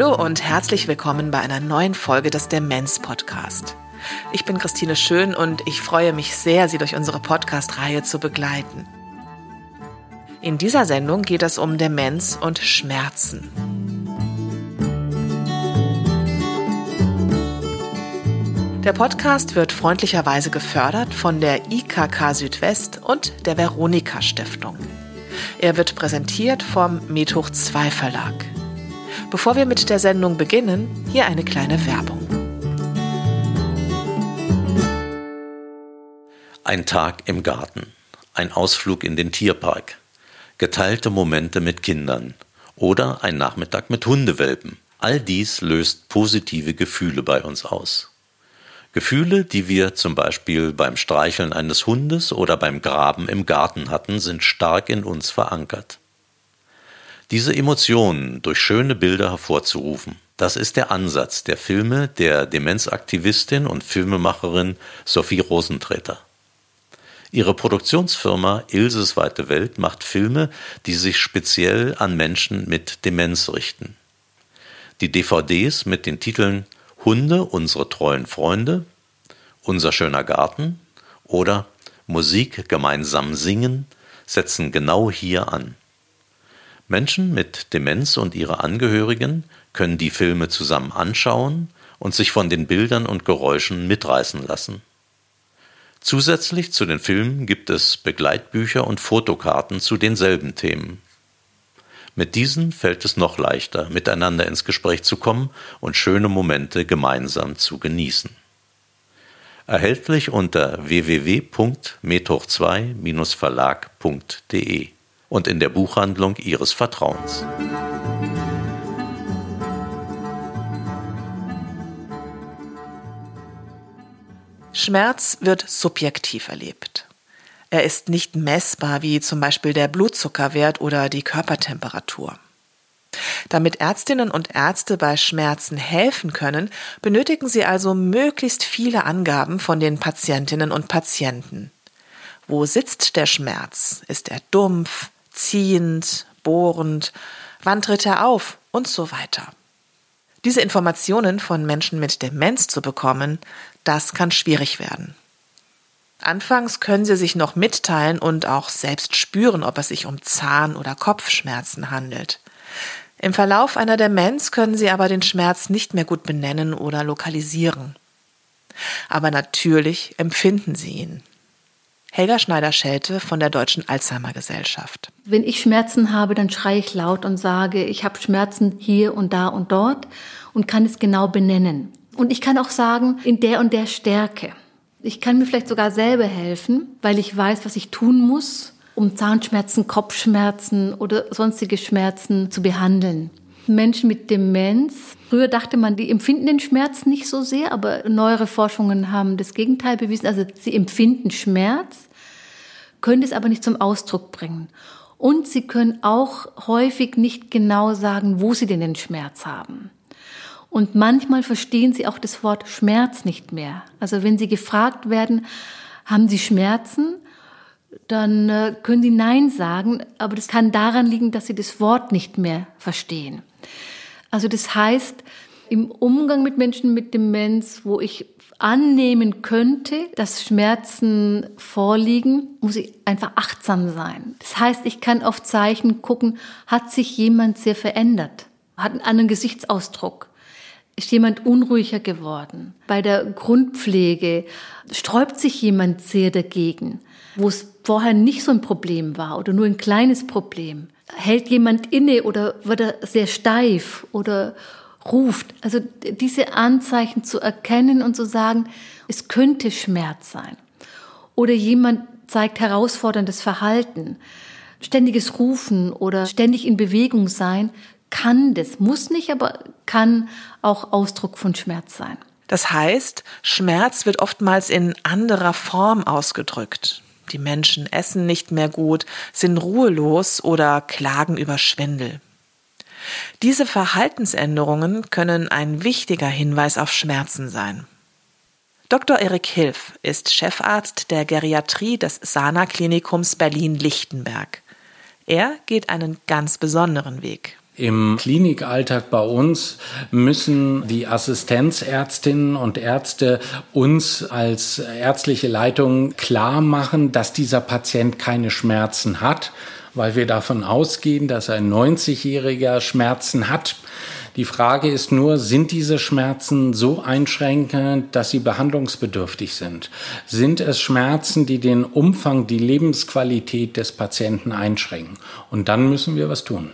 Hallo und herzlich willkommen bei einer neuen Folge des Demenz Podcast. Ich bin Christine Schön und ich freue mich sehr, Sie durch unsere Podcast-Reihe zu begleiten. In dieser Sendung geht es um Demenz und Schmerzen. Der Podcast wird freundlicherweise gefördert von der IKK Südwest und der Veronika Stiftung. Er wird präsentiert vom Methoch 2 Verlag. Bevor wir mit der Sendung beginnen, hier eine kleine Werbung. Ein Tag im Garten, ein Ausflug in den Tierpark, geteilte Momente mit Kindern oder ein Nachmittag mit Hundewelpen. All dies löst positive Gefühle bei uns aus. Gefühle, die wir zum Beispiel beim Streicheln eines Hundes oder beim Graben im Garten hatten, sind stark in uns verankert. Diese Emotionen durch schöne Bilder hervorzurufen, das ist der Ansatz der Filme der Demenzaktivistin und Filmemacherin Sophie Rosentreter. Ihre Produktionsfirma Ilses Weite Welt macht Filme, die sich speziell an Menschen mit Demenz richten. Die DVDs mit den Titeln Hunde, unsere treuen Freunde, Unser schöner Garten oder Musik gemeinsam singen setzen genau hier an. Menschen mit Demenz und ihre Angehörigen können die Filme zusammen anschauen und sich von den Bildern und Geräuschen mitreißen lassen. Zusätzlich zu den Filmen gibt es Begleitbücher und Fotokarten zu denselben Themen. Mit diesen fällt es noch leichter, miteinander ins Gespräch zu kommen und schöne Momente gemeinsam zu genießen. Erhältlich unter www.methoch2-verlag.de und in der Buchhandlung Ihres Vertrauens. Schmerz wird subjektiv erlebt. Er ist nicht messbar wie zum Beispiel der Blutzuckerwert oder die Körpertemperatur. Damit Ärztinnen und Ärzte bei Schmerzen helfen können, benötigen sie also möglichst viele Angaben von den Patientinnen und Patienten. Wo sitzt der Schmerz? Ist er dumpf, ziehend, bohrend, wann tritt er auf und so weiter. Diese Informationen von Menschen mit Demenz zu bekommen, das kann schwierig werden. Anfangs können sie sich noch mitteilen und auch selbst spüren, ob es sich um Zahn- oder Kopfschmerzen handelt. Im Verlauf einer Demenz können sie aber den Schmerz nicht mehr gut benennen oder lokalisieren. Aber natürlich empfinden sie ihn. Helga Schneider-Schelte von der Deutschen Alzheimer Gesellschaft. Wenn ich Schmerzen habe, dann schreie ich laut und sage, ich habe Schmerzen hier und da und dort und kann es genau benennen. Und ich kann auch sagen, in der und der Stärke. Ich kann mir vielleicht sogar selber helfen, weil ich weiß, was ich tun muss, um Zahnschmerzen, Kopfschmerzen oder sonstige Schmerzen zu behandeln. Menschen mit Demenz. Früher dachte man, die empfinden den Schmerz nicht so sehr, aber neuere Forschungen haben das Gegenteil bewiesen. Also sie empfinden Schmerz, können es aber nicht zum Ausdruck bringen. Und sie können auch häufig nicht genau sagen, wo sie denn den Schmerz haben. Und manchmal verstehen sie auch das Wort Schmerz nicht mehr. Also wenn sie gefragt werden, haben sie Schmerzen, dann äh, können sie Nein sagen, aber das kann daran liegen, dass sie das Wort nicht mehr verstehen. Also das heißt, im Umgang mit Menschen mit Demenz, wo ich annehmen könnte, dass Schmerzen vorliegen, muss ich einfach achtsam sein. Das heißt, ich kann auf Zeichen gucken, hat sich jemand sehr verändert, hat einen anderen Gesichtsausdruck, ist jemand unruhiger geworden. Bei der Grundpflege sträubt sich jemand sehr dagegen, wo es vorher nicht so ein Problem war oder nur ein kleines Problem hält jemand inne oder wird er sehr steif oder ruft. Also diese Anzeichen zu erkennen und zu sagen, es könnte Schmerz sein. Oder jemand zeigt herausforderndes Verhalten, ständiges Rufen oder ständig in Bewegung sein, kann das, muss nicht, aber kann auch Ausdruck von Schmerz sein. Das heißt, Schmerz wird oftmals in anderer Form ausgedrückt. Die Menschen essen nicht mehr gut, sind ruhelos oder klagen über Schwindel. Diese Verhaltensänderungen können ein wichtiger Hinweis auf Schmerzen sein. Dr. Erik Hilf ist Chefarzt der Geriatrie des Sana Klinikums Berlin-Lichtenberg. Er geht einen ganz besonderen Weg. Im Klinikalltag bei uns müssen die Assistenzärztinnen und Ärzte uns als ärztliche Leitung klar machen, dass dieser Patient keine Schmerzen hat, weil wir davon ausgehen, dass ein 90-jähriger Schmerzen hat. Die Frage ist nur, sind diese Schmerzen so einschränkend, dass sie behandlungsbedürftig sind? Sind es Schmerzen, die den Umfang, die Lebensqualität des Patienten einschränken? Und dann müssen wir was tun.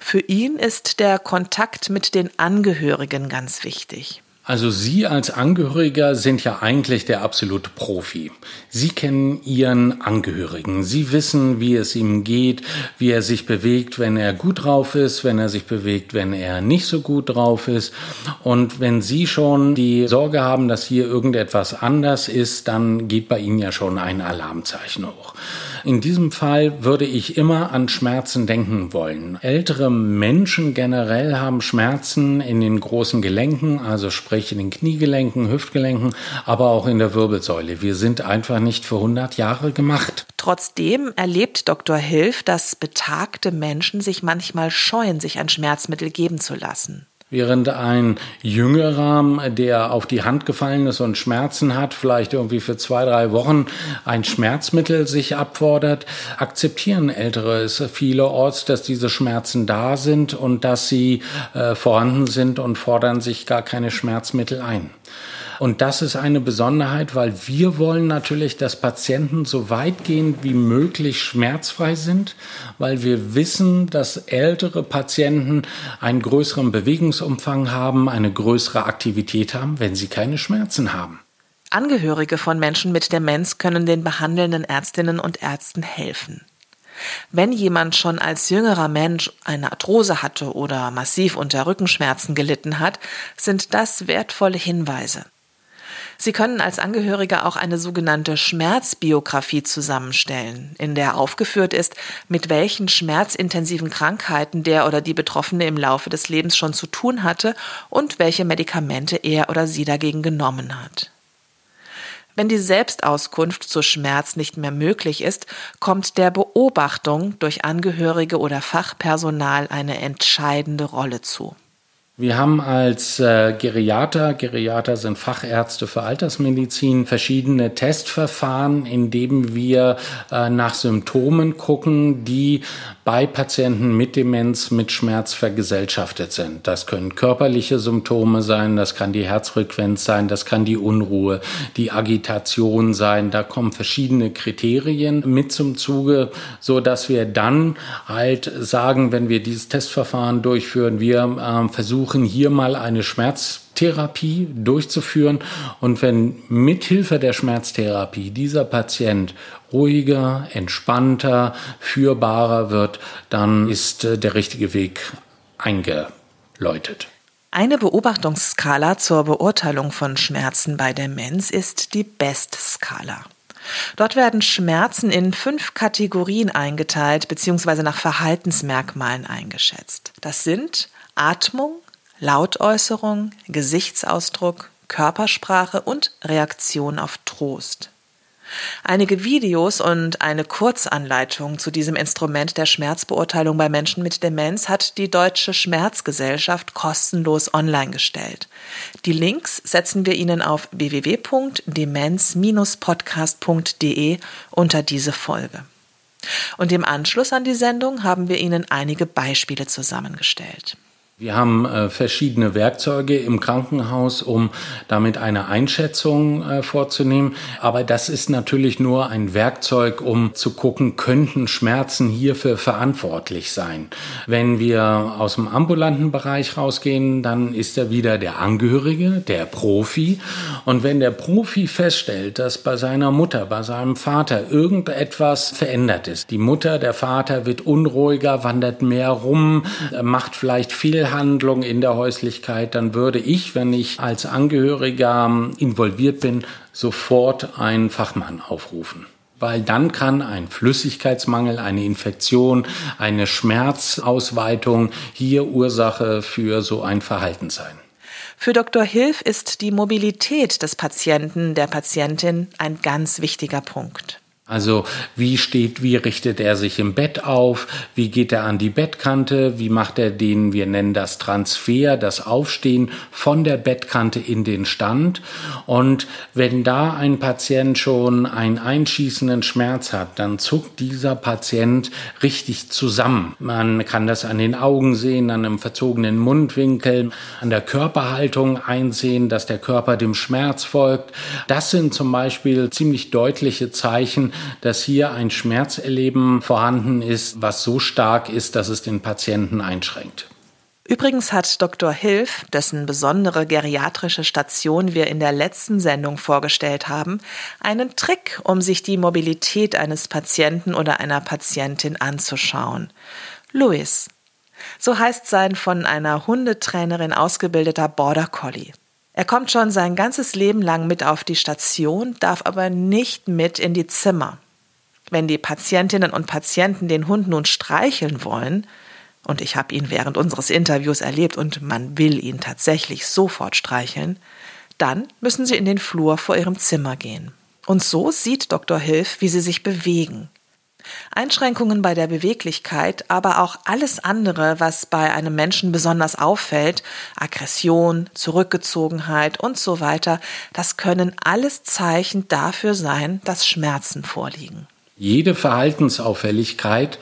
Für ihn ist der Kontakt mit den Angehörigen ganz wichtig. Also Sie als Angehöriger sind ja eigentlich der absolute Profi. Sie kennen Ihren Angehörigen. Sie wissen, wie es ihm geht, wie er sich bewegt, wenn er gut drauf ist, wenn er sich bewegt, wenn er nicht so gut drauf ist. Und wenn Sie schon die Sorge haben, dass hier irgendetwas anders ist, dann geht bei Ihnen ja schon ein Alarmzeichen hoch. In diesem Fall würde ich immer an Schmerzen denken wollen. Ältere Menschen generell haben Schmerzen in den großen Gelenken, also sprich in den Kniegelenken, Hüftgelenken, aber auch in der Wirbelsäule. Wir sind einfach nicht für 100 Jahre gemacht. Trotzdem erlebt Dr. Hilf, dass betagte Menschen sich manchmal scheuen, sich ein Schmerzmittel geben zu lassen. Während ein Jüngerer, der auf die Hand gefallen ist und Schmerzen hat, vielleicht irgendwie für zwei, drei Wochen ein Schmerzmittel sich abfordert, akzeptieren Ältere es vielerorts, dass diese Schmerzen da sind und dass sie äh, vorhanden sind und fordern sich gar keine Schmerzmittel ein. Und das ist eine Besonderheit, weil wir wollen natürlich, dass Patienten so weitgehend wie möglich schmerzfrei sind, weil wir wissen, dass ältere Patienten einen größeren Bewegungsumfang haben, eine größere Aktivität haben, wenn sie keine Schmerzen haben. Angehörige von Menschen mit Demenz können den behandelnden Ärztinnen und Ärzten helfen. Wenn jemand schon als jüngerer Mensch eine Arthrose hatte oder massiv unter Rückenschmerzen gelitten hat, sind das wertvolle Hinweise. Sie können als Angehöriger auch eine sogenannte Schmerzbiografie zusammenstellen, in der aufgeführt ist, mit welchen schmerzintensiven Krankheiten der oder die Betroffene im Laufe des Lebens schon zu tun hatte und welche Medikamente er oder sie dagegen genommen hat. Wenn die Selbstauskunft zu Schmerz nicht mehr möglich ist, kommt der Beobachtung durch Angehörige oder Fachpersonal eine entscheidende Rolle zu. Wir haben als äh, Geriater, Geriater sind Fachärzte für Altersmedizin, verschiedene Testverfahren, in denen wir äh, nach Symptomen gucken, die bei Patienten mit Demenz mit Schmerz vergesellschaftet sind. Das können körperliche Symptome sein, das kann die Herzfrequenz sein, das kann die Unruhe, die Agitation sein. Da kommen verschiedene Kriterien mit zum Zuge, so dass wir dann halt sagen, wenn wir dieses Testverfahren durchführen, wir äh, versuchen hier mal eine Schmerz Therapie durchzuführen. Und wenn mithilfe der Schmerztherapie dieser Patient ruhiger, entspannter, führbarer wird, dann ist äh, der richtige Weg eingeläutet. Eine Beobachtungsskala zur Beurteilung von Schmerzen bei Demenz ist die BEST-Skala. Dort werden Schmerzen in fünf Kategorien eingeteilt bzw. nach Verhaltensmerkmalen eingeschätzt. Das sind Atmung, Lautäußerung, Gesichtsausdruck, Körpersprache und Reaktion auf Trost. Einige Videos und eine Kurzanleitung zu diesem Instrument der Schmerzbeurteilung bei Menschen mit Demenz hat die Deutsche Schmerzgesellschaft kostenlos online gestellt. Die Links setzen wir Ihnen auf www.demenz-podcast.de unter diese Folge. Und im Anschluss an die Sendung haben wir Ihnen einige Beispiele zusammengestellt. Wir haben äh, verschiedene Werkzeuge im Krankenhaus, um damit eine Einschätzung äh, vorzunehmen. Aber das ist natürlich nur ein Werkzeug, um zu gucken, könnten Schmerzen hierfür verantwortlich sein. Wenn wir aus dem ambulanten Bereich rausgehen, dann ist er wieder der Angehörige, der Profi. Und wenn der Profi feststellt, dass bei seiner Mutter, bei seinem Vater irgendetwas verändert ist, die Mutter, der Vater wird unruhiger, wandert mehr rum, äh, macht vielleicht viel Fehlhandlung in der Häuslichkeit, dann würde ich, wenn ich als Angehöriger involviert bin, sofort einen Fachmann aufrufen weil dann kann ein Flüssigkeitsmangel, eine Infektion, eine Schmerzausweitung hier Ursache für so ein Verhalten sein. Für Dr. Hilf ist die Mobilität des Patienten, der Patientin ein ganz wichtiger Punkt. Also wie steht, wie richtet er sich im Bett auf, wie geht er an die Bettkante, wie macht er den, wir nennen das Transfer, das Aufstehen von der Bettkante in den Stand. Und wenn da ein Patient schon einen einschießenden Schmerz hat, dann zuckt dieser Patient richtig zusammen. Man kann das an den Augen sehen, an einem verzogenen Mundwinkel, an der Körperhaltung einsehen, dass der Körper dem Schmerz folgt. Das sind zum Beispiel ziemlich deutliche Zeichen, dass hier ein Schmerzerleben vorhanden ist, was so stark ist, dass es den Patienten einschränkt. Übrigens hat Dr. Hilf, dessen besondere geriatrische Station wir in der letzten Sendung vorgestellt haben, einen Trick, um sich die Mobilität eines Patienten oder einer Patientin anzuschauen. Louis. So heißt sein von einer Hundetrainerin ausgebildeter Border Collie. Er kommt schon sein ganzes Leben lang mit auf die Station, darf aber nicht mit in die Zimmer. Wenn die Patientinnen und Patienten den Hund nun streicheln wollen, und ich habe ihn während unseres Interviews erlebt und man will ihn tatsächlich sofort streicheln, dann müssen sie in den Flur vor ihrem Zimmer gehen. Und so sieht Dr. Hilf, wie sie sich bewegen. Einschränkungen bei der Beweglichkeit, aber auch alles andere, was bei einem Menschen besonders auffällt, Aggression, Zurückgezogenheit und so weiter, das können alles Zeichen dafür sein, dass Schmerzen vorliegen. Jede Verhaltensauffälligkeit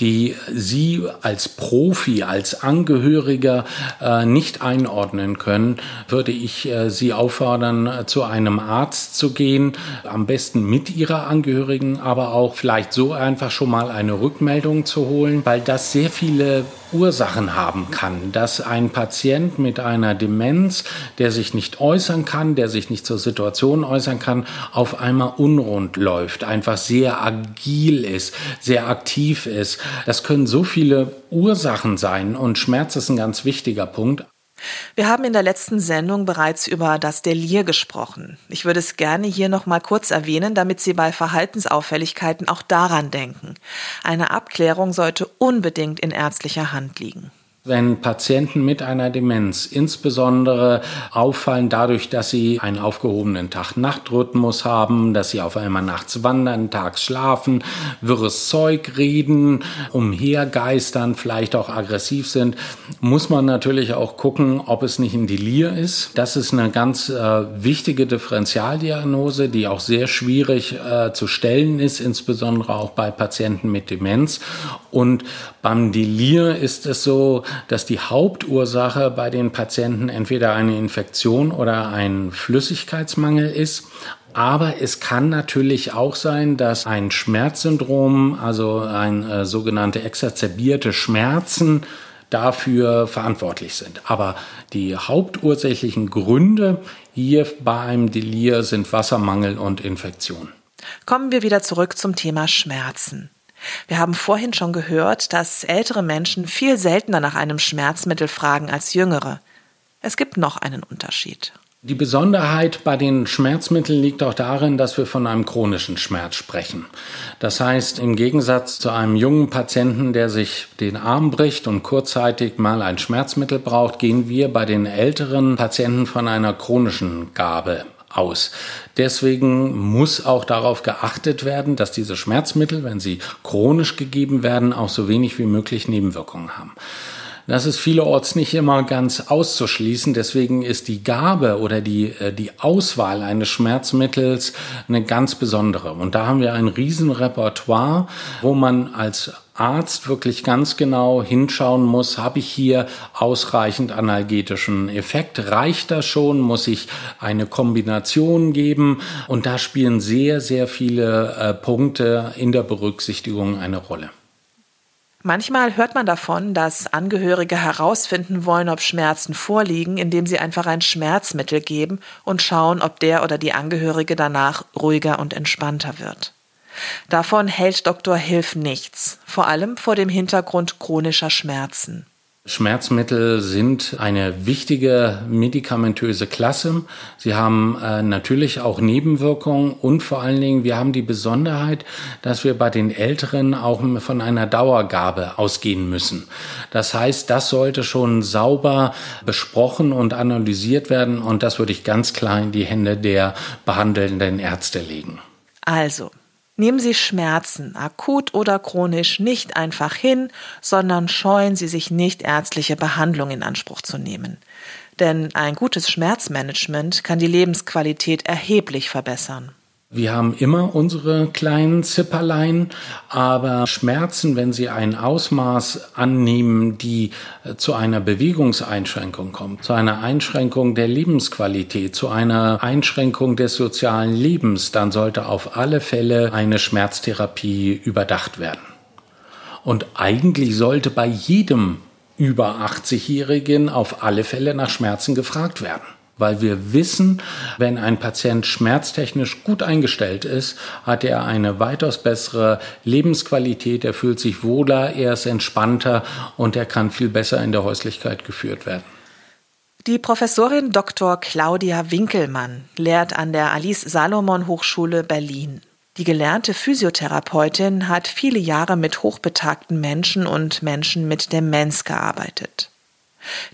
die Sie als Profi, als Angehöriger äh, nicht einordnen können, würde ich äh, Sie auffordern, äh, zu einem Arzt zu gehen, am besten mit Ihrer Angehörigen, aber auch vielleicht so einfach schon mal eine Rückmeldung zu holen, weil das sehr viele Ursachen haben kann, dass ein Patient mit einer Demenz, der sich nicht äußern kann, der sich nicht zur Situation äußern kann, auf einmal unrund läuft, einfach sehr agil ist, sehr aktiv ist. Das können so viele Ursachen sein und Schmerz ist ein ganz wichtiger Punkt. Wir haben in der letzten Sendung bereits über das Delir gesprochen. Ich würde es gerne hier noch mal kurz erwähnen, damit Sie bei Verhaltensauffälligkeiten auch daran denken. Eine Abklärung sollte unbedingt in ärztlicher Hand liegen wenn Patienten mit einer Demenz insbesondere auffallen dadurch, dass sie einen aufgehobenen Tag-Nacht-Rhythmus haben, dass sie auf einmal nachts wandern, tags schlafen, wirres Zeug reden, umhergeistern, vielleicht auch aggressiv sind, muss man natürlich auch gucken, ob es nicht ein Delir ist. Das ist eine ganz äh, wichtige Differentialdiagnose, die auch sehr schwierig äh, zu stellen ist, insbesondere auch bei Patienten mit Demenz. Und beim Delir ist es so, dass die Hauptursache bei den Patienten entweder eine Infektion oder ein Flüssigkeitsmangel ist. Aber es kann natürlich auch sein, dass ein Schmerzsyndrom, also ein äh, sogenannte exacerbierte Schmerzen, dafür verantwortlich sind. Aber die hauptursächlichen Gründe hier bei einem Delir sind Wassermangel und Infektion. Kommen wir wieder zurück zum Thema Schmerzen. Wir haben vorhin schon gehört, dass ältere Menschen viel seltener nach einem Schmerzmittel fragen als jüngere. Es gibt noch einen Unterschied. Die Besonderheit bei den Schmerzmitteln liegt auch darin, dass wir von einem chronischen Schmerz sprechen. Das heißt, im Gegensatz zu einem jungen Patienten, der sich den Arm bricht und kurzzeitig mal ein Schmerzmittel braucht, gehen wir bei den älteren Patienten von einer chronischen Gabe aus. Deswegen muss auch darauf geachtet werden, dass diese Schmerzmittel, wenn sie chronisch gegeben werden, auch so wenig wie möglich Nebenwirkungen haben. Das ist vielerorts nicht immer ganz auszuschließen. Deswegen ist die Gabe oder die, äh, die Auswahl eines Schmerzmittels eine ganz besondere. Und da haben wir ein Riesenrepertoire, wo man als Arzt wirklich ganz genau hinschauen muss, habe ich hier ausreichend analgetischen Effekt? Reicht das schon? Muss ich eine Kombination geben? Und da spielen sehr, sehr viele äh, Punkte in der Berücksichtigung eine Rolle. Manchmal hört man davon, dass Angehörige herausfinden wollen, ob Schmerzen vorliegen, indem sie einfach ein Schmerzmittel geben und schauen, ob der oder die Angehörige danach ruhiger und entspannter wird. Davon hält Dr. Hilf nichts, vor allem vor dem Hintergrund chronischer Schmerzen. Schmerzmittel sind eine wichtige medikamentöse Klasse. Sie haben äh, natürlich auch Nebenwirkungen und vor allen Dingen, wir haben die Besonderheit, dass wir bei den Älteren auch von einer Dauergabe ausgehen müssen. Das heißt, das sollte schon sauber besprochen und analysiert werden und das würde ich ganz klar in die Hände der behandelnden Ärzte legen. Also, Nehmen Sie Schmerzen, akut oder chronisch, nicht einfach hin, sondern scheuen Sie sich nicht, ärztliche Behandlung in Anspruch zu nehmen. Denn ein gutes Schmerzmanagement kann die Lebensqualität erheblich verbessern. Wir haben immer unsere kleinen Zipperlein, aber Schmerzen, wenn sie ein Ausmaß annehmen, die äh, zu einer Bewegungseinschränkung kommt, zu einer Einschränkung der Lebensqualität, zu einer Einschränkung des sozialen Lebens, dann sollte auf alle Fälle eine Schmerztherapie überdacht werden. Und eigentlich sollte bei jedem über 80-Jährigen auf alle Fälle nach Schmerzen gefragt werden weil wir wissen, wenn ein Patient schmerztechnisch gut eingestellt ist, hat er eine weitaus bessere Lebensqualität, er fühlt sich wohler, er ist entspannter und er kann viel besser in der Häuslichkeit geführt werden. Die Professorin Dr. Claudia Winkelmann lehrt an der Alice Salomon Hochschule Berlin. Die gelernte Physiotherapeutin hat viele Jahre mit hochbetagten Menschen und Menschen mit Demenz gearbeitet.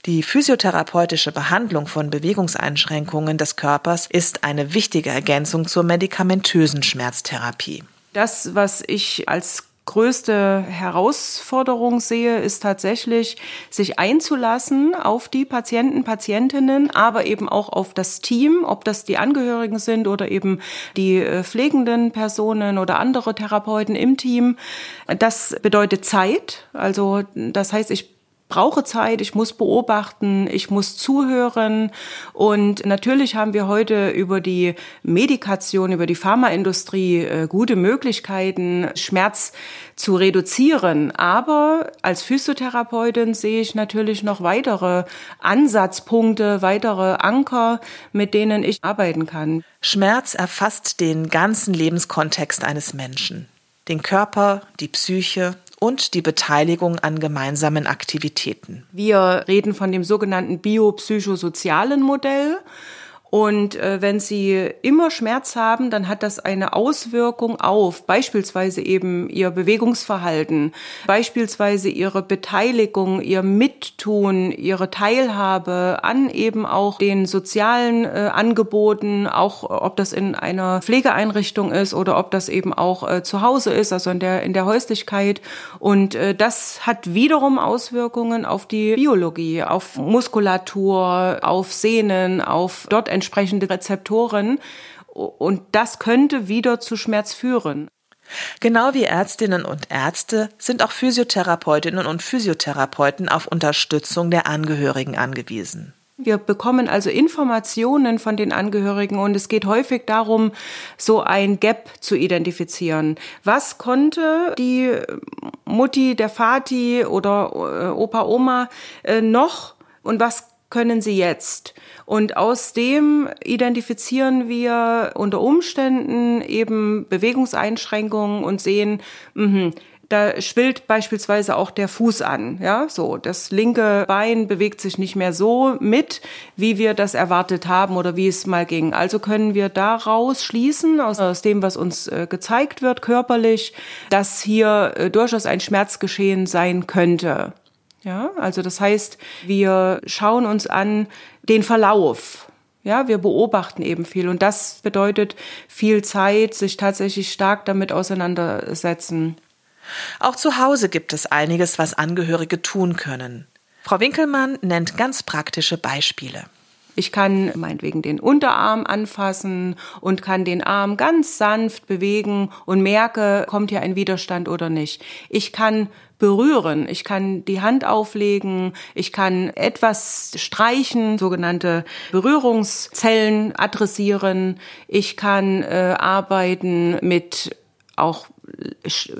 Die physiotherapeutische Behandlung von Bewegungseinschränkungen des Körpers ist eine wichtige Ergänzung zur medikamentösen Schmerztherapie. Das, was ich als größte Herausforderung sehe, ist tatsächlich, sich einzulassen auf die Patienten, Patientinnen, aber eben auch auf das Team, ob das die Angehörigen sind oder eben die äh, pflegenden Personen oder andere Therapeuten im Team. Das bedeutet Zeit. Also, das heißt, ich brauche Zeit, ich muss beobachten, ich muss zuhören. Und natürlich haben wir heute über die Medikation, über die Pharmaindustrie äh, gute Möglichkeiten, Schmerz zu reduzieren. Aber als Physiotherapeutin sehe ich natürlich noch weitere Ansatzpunkte, weitere Anker, mit denen ich arbeiten kann. Schmerz erfasst den ganzen Lebenskontext eines Menschen. Den Körper, die Psyche, und die Beteiligung an gemeinsamen Aktivitäten. Wir reden von dem sogenannten biopsychosozialen Modell. Und äh, wenn Sie immer Schmerz haben, dann hat das eine Auswirkung auf beispielsweise eben Ihr Bewegungsverhalten, beispielsweise Ihre Beteiligung, Ihr Mittun, Ihre Teilhabe an eben auch den sozialen äh, Angeboten, auch ob das in einer Pflegeeinrichtung ist oder ob das eben auch äh, zu Hause ist, also in der, in der Häuslichkeit. Und äh, das hat wiederum Auswirkungen auf die Biologie, auf Muskulatur, auf Sehnen, auf dort entsprechende Rezeptoren. Und das könnte wieder zu Schmerz führen. Genau wie Ärztinnen und Ärzte sind auch Physiotherapeutinnen und Physiotherapeuten auf Unterstützung der Angehörigen angewiesen. Wir bekommen also Informationen von den Angehörigen und es geht häufig darum, so ein Gap zu identifizieren. Was konnte die Mutti, der Vati oder äh, Opa, Oma äh, noch und was können sie jetzt? Und aus dem identifizieren wir unter Umständen eben Bewegungseinschränkungen und sehen, mh, da schwillt beispielsweise auch der Fuß an, ja, so. Das linke Bein bewegt sich nicht mehr so mit, wie wir das erwartet haben oder wie es mal ging. Also können wir daraus schließen, aus, aus dem, was uns äh, gezeigt wird, körperlich, dass hier äh, durchaus ein Schmerzgeschehen sein könnte. Ja, also das heißt, wir schauen uns an den Verlauf. Ja, wir beobachten eben viel und das bedeutet viel Zeit, sich tatsächlich stark damit auseinandersetzen. Auch zu Hause gibt es einiges, was Angehörige tun können. Frau Winkelmann nennt ganz praktische Beispiele. Ich kann meinetwegen den Unterarm anfassen und kann den Arm ganz sanft bewegen und merke, kommt hier ein Widerstand oder nicht. Ich kann berühren. Ich kann die Hand auflegen, ich kann etwas streichen, sogenannte Berührungszellen adressieren. Ich kann äh, arbeiten mit auch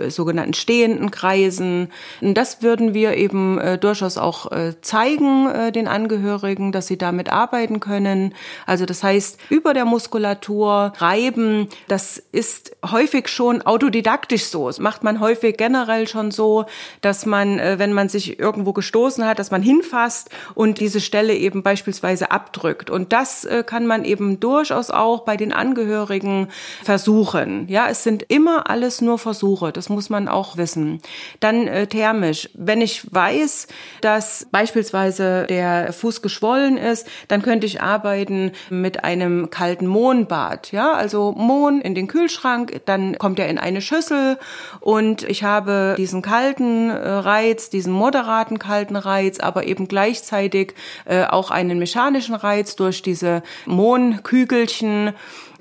sogenannten stehenden Kreisen. Und das würden wir eben äh, durchaus auch äh, zeigen äh, den Angehörigen, dass sie damit arbeiten können. Also das heißt, über der Muskulatur reiben, das ist häufig schon autodidaktisch so. Das macht man häufig generell schon so, dass man, äh, wenn man sich irgendwo gestoßen hat, dass man hinfasst und diese Stelle eben beispielsweise abdrückt. Und das äh, kann man eben durchaus auch bei den Angehörigen versuchen. Ja, es sind immer alles nur Versuche. Das muss man auch wissen. Dann äh, thermisch. Wenn ich weiß, dass beispielsweise der Fuß geschwollen ist, dann könnte ich arbeiten mit einem kalten Mohnbad. Ja, also Mohn in den Kühlschrank, dann kommt er in eine Schüssel und ich habe diesen kalten äh, Reiz, diesen moderaten kalten Reiz, aber eben gleichzeitig äh, auch einen mechanischen Reiz durch diese Mohnkügelchen.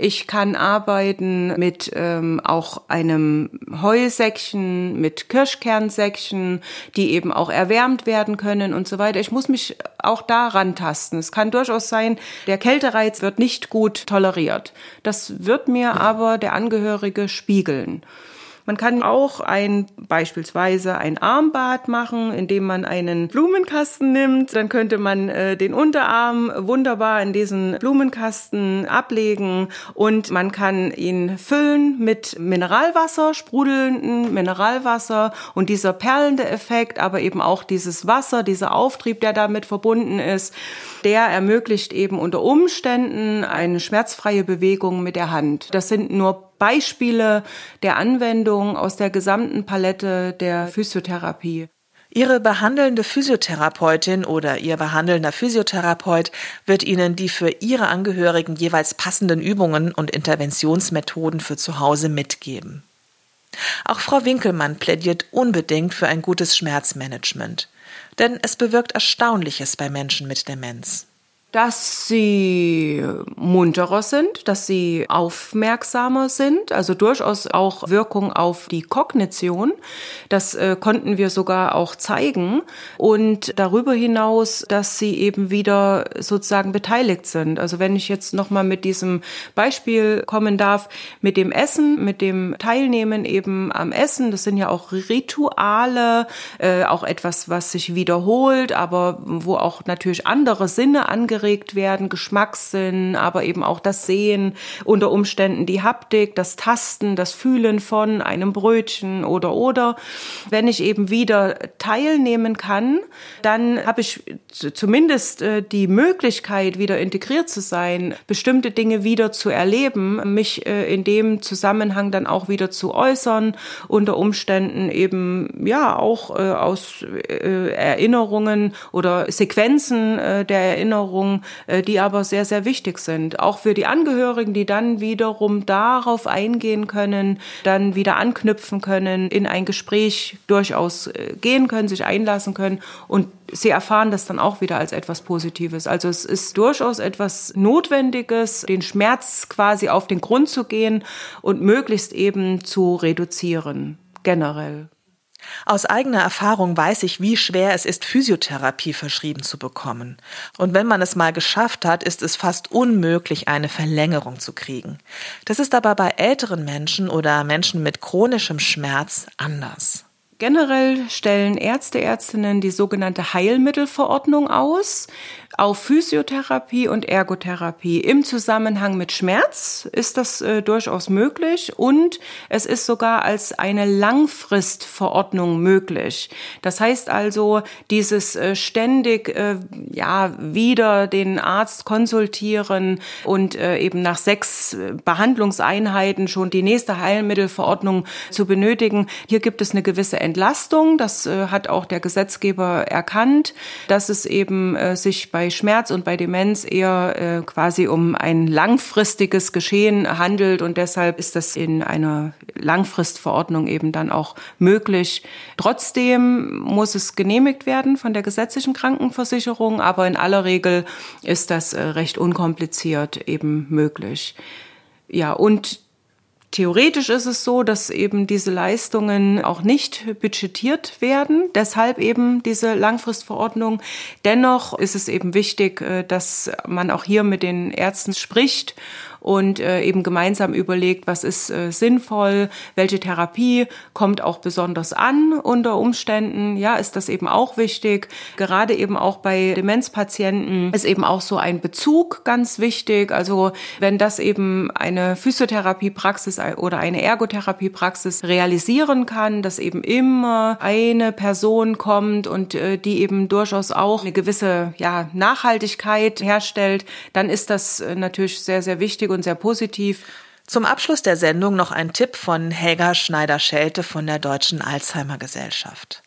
Ich kann arbeiten mit ähm, auch einem Heusäckchen, mit Kirschkernsäckchen, die eben auch erwärmt werden können und so weiter. Ich muss mich auch daran tasten. Es kann durchaus sein, der Kältereiz wird nicht gut toleriert. Das wird mir aber der Angehörige spiegeln. Man kann auch ein beispielsweise ein Armbad machen, indem man einen Blumenkasten nimmt. Dann könnte man äh, den Unterarm wunderbar in diesen Blumenkasten ablegen und man kann ihn füllen mit Mineralwasser, sprudelnden Mineralwasser und dieser perlende Effekt, aber eben auch dieses Wasser, dieser Auftrieb, der damit verbunden ist, der ermöglicht eben unter Umständen eine schmerzfreie Bewegung mit der Hand. Das sind nur Beispiele der Anwendung aus der gesamten Palette der Physiotherapie. Ihre behandelnde Physiotherapeutin oder Ihr behandelnder Physiotherapeut wird Ihnen die für Ihre Angehörigen jeweils passenden Übungen und Interventionsmethoden für zu Hause mitgeben. Auch Frau Winkelmann plädiert unbedingt für ein gutes Schmerzmanagement, denn es bewirkt Erstaunliches bei Menschen mit Demenz dass sie munterer sind, dass sie aufmerksamer sind, also durchaus auch Wirkung auf die Kognition. Das äh, konnten wir sogar auch zeigen. Und darüber hinaus, dass sie eben wieder sozusagen beteiligt sind. Also wenn ich jetzt nochmal mit diesem Beispiel kommen darf, mit dem Essen, mit dem Teilnehmen eben am Essen, das sind ja auch Rituale, äh, auch etwas, was sich wiederholt, aber wo auch natürlich andere Sinne angeregt angeregt werden, Geschmackssinn, aber eben auch das Sehen, unter Umständen die Haptik, das Tasten, das Fühlen von einem Brötchen oder oder. Wenn ich eben wieder teilnehmen kann, dann habe ich zumindest äh, die Möglichkeit, wieder integriert zu sein, bestimmte Dinge wieder zu erleben, mich äh, in dem Zusammenhang dann auch wieder zu äußern, unter Umständen eben ja auch äh, aus Erinnerungen oder Sequenzen der Erinnerung äh, die aber sehr, sehr wichtig sind. Auch für die Angehörigen, die dann wiederum darauf eingehen können, dann wieder anknüpfen können, in ein Gespräch durchaus äh, gehen können, sich einlassen können und sie erfahren das dann auch wieder als etwas Positives. Also es ist durchaus etwas Notwendiges, den Schmerz quasi auf den Grund zu gehen und möglichst eben zu reduzieren, generell. Aus eigener Erfahrung weiß ich, wie schwer es ist, Physiotherapie verschrieben zu bekommen. Und wenn man es mal geschafft hat, ist es fast unmöglich, eine Verlängerung zu kriegen. Das ist aber bei älteren Menschen oder Menschen mit chronischem Schmerz anders. Generell stellen Ärzte, Ärztinnen die sogenannte Heilmittelverordnung aus auf Physiotherapie und Ergotherapie. Im Zusammenhang mit Schmerz ist das äh, durchaus möglich und es ist sogar als eine Langfristverordnung möglich. Das heißt also, dieses äh, ständig äh, ja wieder den Arzt konsultieren und äh, eben nach sechs äh, Behandlungseinheiten schon die nächste Heilmittelverordnung zu benötigen. Hier gibt es eine gewisse Entlastung. Das äh, hat auch der Gesetzgeber erkannt, dass es eben sich bei bei Schmerz und bei Demenz eher äh, quasi um ein langfristiges Geschehen handelt und deshalb ist das in einer Langfristverordnung eben dann auch möglich. Trotzdem muss es genehmigt werden von der gesetzlichen Krankenversicherung, aber in aller Regel ist das äh, recht unkompliziert eben möglich. Ja, und Theoretisch ist es so, dass eben diese Leistungen auch nicht budgetiert werden, deshalb eben diese Langfristverordnung. Dennoch ist es eben wichtig, äh, dass man auch hier mit den Ärzten spricht und äh, eben gemeinsam überlegt, was ist äh, sinnvoll, welche Therapie kommt auch besonders an unter Umständen. Ja, ist das eben auch wichtig. Gerade eben auch bei Demenzpatienten ist eben auch so ein Bezug ganz wichtig. Also wenn das eben eine Physiotherapiepraxis oder eine Ergotherapiepraxis realisieren kann, dass eben immer eine Person kommt und äh, die eben durchaus auch eine gewisse ja, Nachhaltigkeit herstellt, dann ist das äh, natürlich sehr, sehr wichtig und sehr positiv. Zum Abschluss der Sendung noch ein Tipp von Helga Schneider-Schelte von der Deutschen Alzheimer Gesellschaft.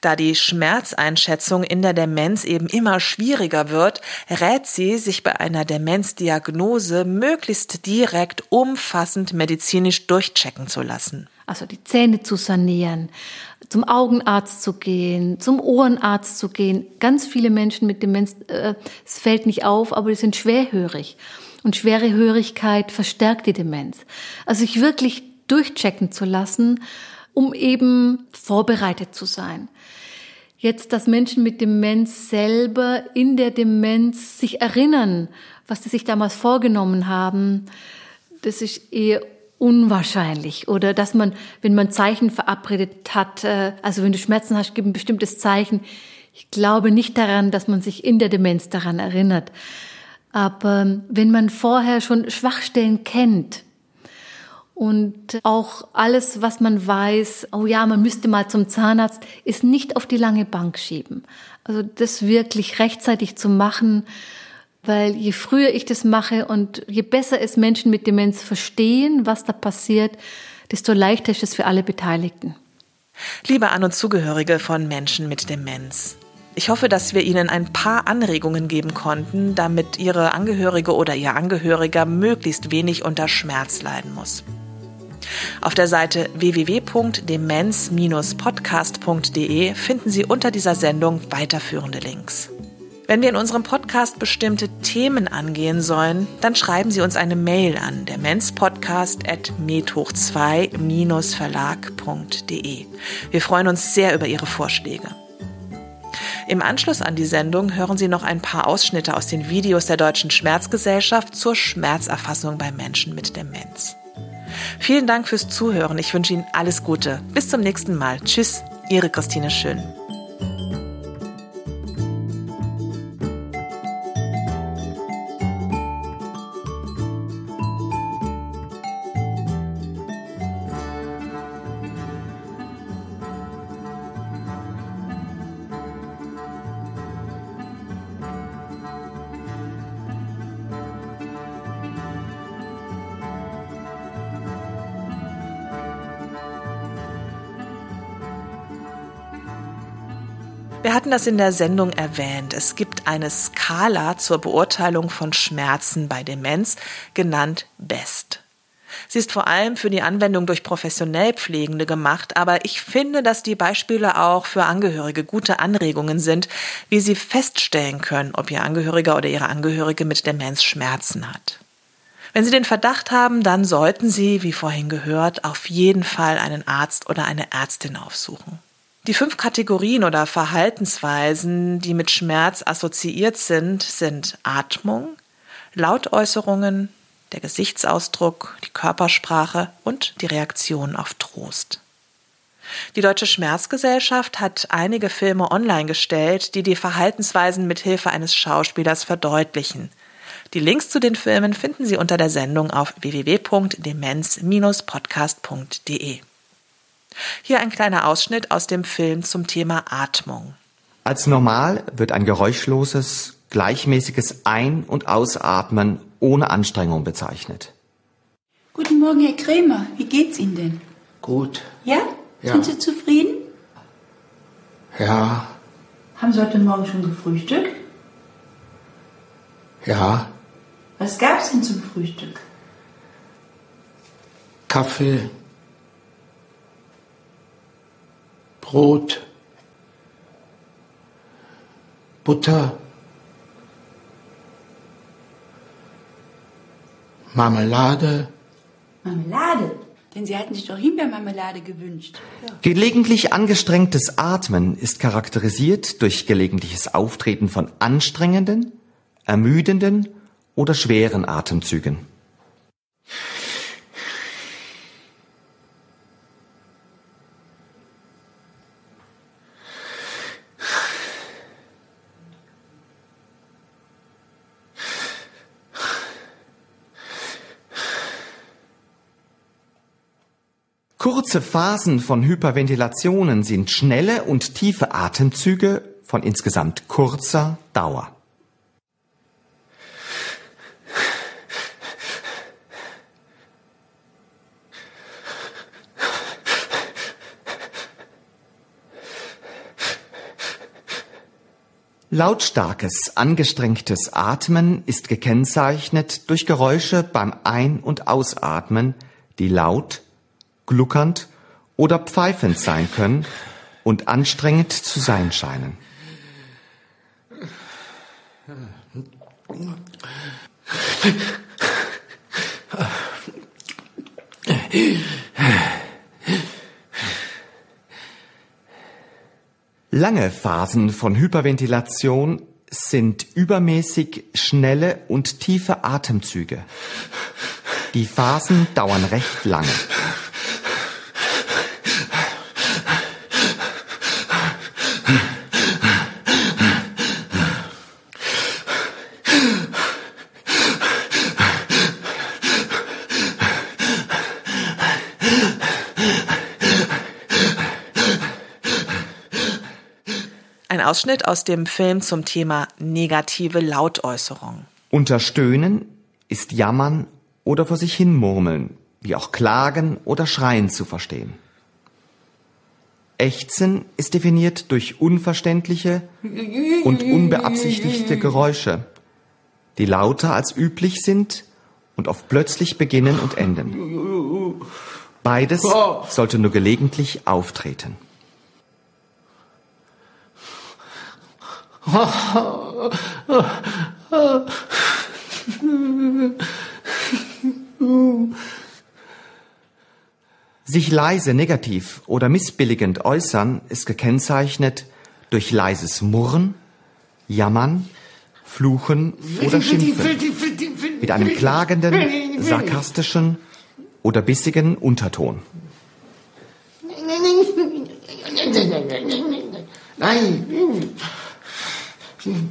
Da die Schmerzeinschätzung in der Demenz eben immer schwieriger wird, rät sie, sich bei einer Demenzdiagnose möglichst direkt umfassend medizinisch durchchecken zu lassen. Also die Zähne zu sanieren, zum Augenarzt zu gehen, zum Ohrenarzt zu gehen. Ganz viele Menschen mit Demenz, äh, es fällt nicht auf, aber die sind schwerhörig. Und schwere Hörigkeit verstärkt die Demenz. Also sich wirklich durchchecken zu lassen, um eben vorbereitet zu sein. Jetzt, dass Menschen mit Demenz selber in der Demenz sich erinnern, was sie sich damals vorgenommen haben, das ist eher unwahrscheinlich. Oder dass man, wenn man Zeichen verabredet hat, äh, also wenn du Schmerzen hast, gib ein bestimmtes Zeichen. Ich glaube nicht daran, dass man sich in der Demenz daran erinnert. Aber wenn man vorher schon Schwachstellen kennt, und auch alles, was man weiß, oh ja, man müsste mal zum Zahnarzt, ist nicht auf die lange Bank schieben. Also das wirklich rechtzeitig zu machen, weil je früher ich das mache und je besser es Menschen mit Demenz verstehen, was da passiert, desto leichter ist es für alle Beteiligten. Liebe An- und Zugehörige von Menschen mit Demenz, ich hoffe, dass wir Ihnen ein paar Anregungen geben konnten, damit Ihre Angehörige oder Ihr Angehöriger möglichst wenig unter Schmerz leiden muss. Auf der Seite www.demenz-podcast.de finden Sie unter dieser Sendung weiterführende Links. Wenn wir in unserem Podcast bestimmte Themen angehen sollen, dann schreiben Sie uns eine Mail an demenzpodcast.med2-verlag.de. Wir freuen uns sehr über Ihre Vorschläge. Im Anschluss an die Sendung hören Sie noch ein paar Ausschnitte aus den Videos der Deutschen Schmerzgesellschaft zur Schmerzerfassung bei Menschen mit Demenz. Vielen Dank fürs Zuhören. Ich wünsche Ihnen alles Gute. Bis zum nächsten Mal. Tschüss, Ihre Christine Schön. Das in der Sendung erwähnt. Es gibt eine Skala zur Beurteilung von Schmerzen bei Demenz, genannt BEST. Sie ist vor allem für die Anwendung durch professionell Pflegende gemacht, aber ich finde, dass die Beispiele auch für Angehörige gute Anregungen sind, wie sie feststellen können, ob ihr Angehöriger oder ihre Angehörige mit Demenz Schmerzen hat. Wenn Sie den Verdacht haben, dann sollten Sie, wie vorhin gehört, auf jeden Fall einen Arzt oder eine Ärztin aufsuchen. Die fünf Kategorien oder Verhaltensweisen, die mit Schmerz assoziiert sind, sind Atmung, Lautäußerungen, der Gesichtsausdruck, die Körpersprache und die Reaktion auf Trost. Die Deutsche Schmerzgesellschaft hat einige Filme online gestellt, die die Verhaltensweisen mit Hilfe eines Schauspielers verdeutlichen. Die Links zu den Filmen finden Sie unter der Sendung auf www.demenz-podcast.de. Hier ein kleiner Ausschnitt aus dem Film zum Thema Atmung. Als normal wird ein geräuschloses, gleichmäßiges Ein- und Ausatmen ohne Anstrengung bezeichnet. Guten Morgen, Herr Krämer. Wie geht's Ihnen denn? Gut. Ja? Ja. Sind Sie zufrieden? Ja, Haben Sie heute Morgen schon gefrühstückt? ja. Was gab's denn zum Frühstück? Kaffee, Brot, Butter, Marmelade, Marmelade. Denn Sie hatten sich doch Himbeermarmelade gewünscht. Gelegentlich angestrengtes Atmen ist charakterisiert durch gelegentliches Auftreten von anstrengenden, ermüdenden oder schweren Atemzügen. Kurze Phasen von Hyperventilationen sind schnelle und tiefe Atemzüge von insgesamt kurzer Dauer. Lautstarkes, angestrengtes Atmen ist gekennzeichnet durch Geräusche beim Ein- und Ausatmen, die laut, gluckernd oder pfeifend sein können und anstrengend zu sein scheinen. Lange Phasen von Hyperventilation sind übermäßig schnelle und tiefe Atemzüge. Die Phasen dauern recht lange. Ausschnitt aus dem Film zum Thema negative Lautäußerung. Unter Stöhnen ist Jammern oder vor sich hin murmeln, wie auch Klagen oder Schreien zu verstehen. Ächzen ist definiert durch unverständliche und unbeabsichtigte Geräusche, die lauter als üblich sind und oft plötzlich beginnen und enden. Beides sollte nur gelegentlich auftreten. Sich leise, negativ oder missbilligend äußern ist gekennzeichnet durch leises Murren, Jammern, Fluchen oder Schimpfen mit einem klagenden, sarkastischen oder bissigen Unterton. Nein. Nein.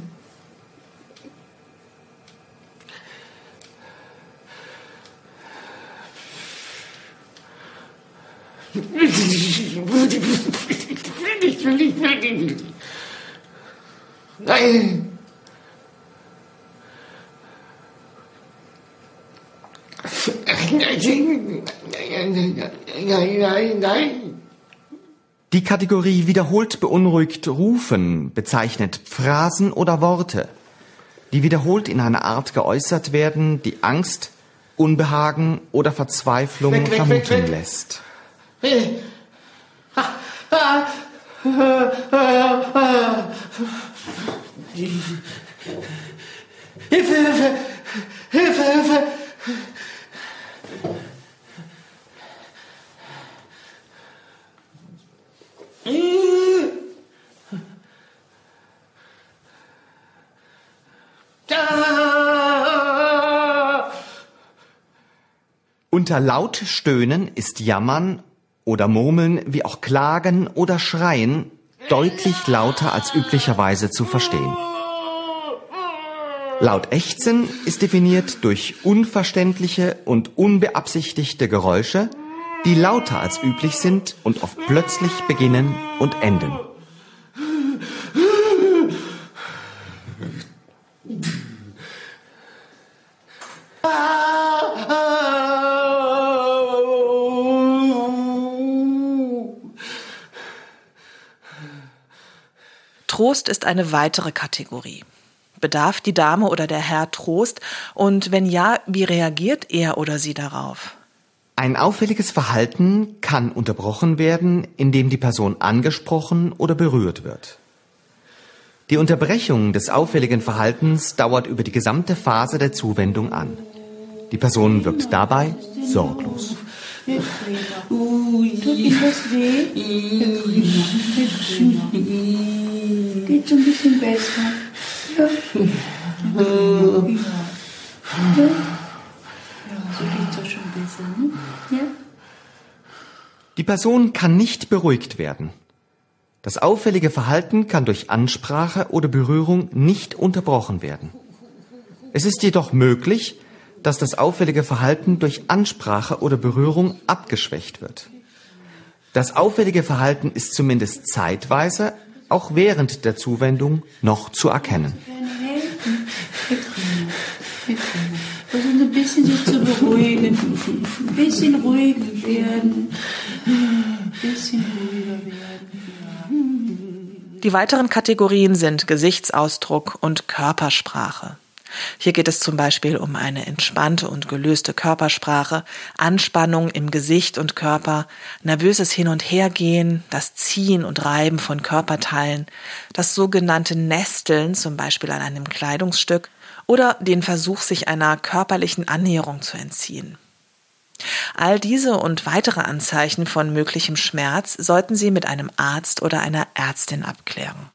Nein, nein, nein. Die Kategorie wiederholt beunruhigt rufen bezeichnet Phrasen oder Worte, die wiederholt in einer Art geäußert werden, die Angst, Unbehagen oder Verzweiflung Weg, weg, vermuten weg. lässt. Hilfe, Hilfe, Hilfe, Hilfe. Unter Lautstöhnen ist Jammern oder Murmeln wie auch Klagen oder Schreien deutlich lauter als üblicherweise zu verstehen. Laut Ächzen ist definiert durch unverständliche und unbeabsichtigte Geräusche, die lauter als üblich sind und oft plötzlich beginnen und enden. Trost ist eine weitere Kategorie. Bedarf die Dame oder der Herr Trost? Und wenn ja, wie reagiert er oder sie darauf? Ein auffälliges Verhalten kann unterbrochen werden, indem die Person angesprochen oder berührt wird. Die Unterbrechung des auffälligen Verhaltens dauert über die gesamte Phase der Zuwendung an. Die Person wirkt dabei sorglos. Geht ein bisschen besser. Ja. So geht's doch schon besser, ne? Ja. Die Person kann nicht beruhigt werden. Das auffällige Verhalten kann durch Ansprache oder Berührung nicht unterbrochen werden. Es ist jedoch möglich, dass das auffällige Verhalten durch Ansprache oder Berührung abgeschwächt wird. Das auffällige Verhalten ist zumindest zeitweise, auch während der Zuwendung, noch zu erkennen. Ein bisschen sich zu beruhigen. Ein bisschen ruhiger werden. Ein bisschen ruhiger werden. Die weiteren Kategorien sind Gesichtsausdruck und Körpersprache. Hier geht es zum Beispiel um eine entspannte und gelöste Körpersprache, Anspannung im Gesicht und Körper, nervöses Hin- und Hergehen, das Ziehen und Reiben von Körperteilen, das sogenannte Nesteln, zum Beispiel an einem Kleidungsstück, oder den Versuch, sich einer körperlichen Annäherung zu entziehen. All diese und weitere Anzeichen von möglichem Schmerz sollten Sie mit einem Arzt oder einer Ärztin abklären.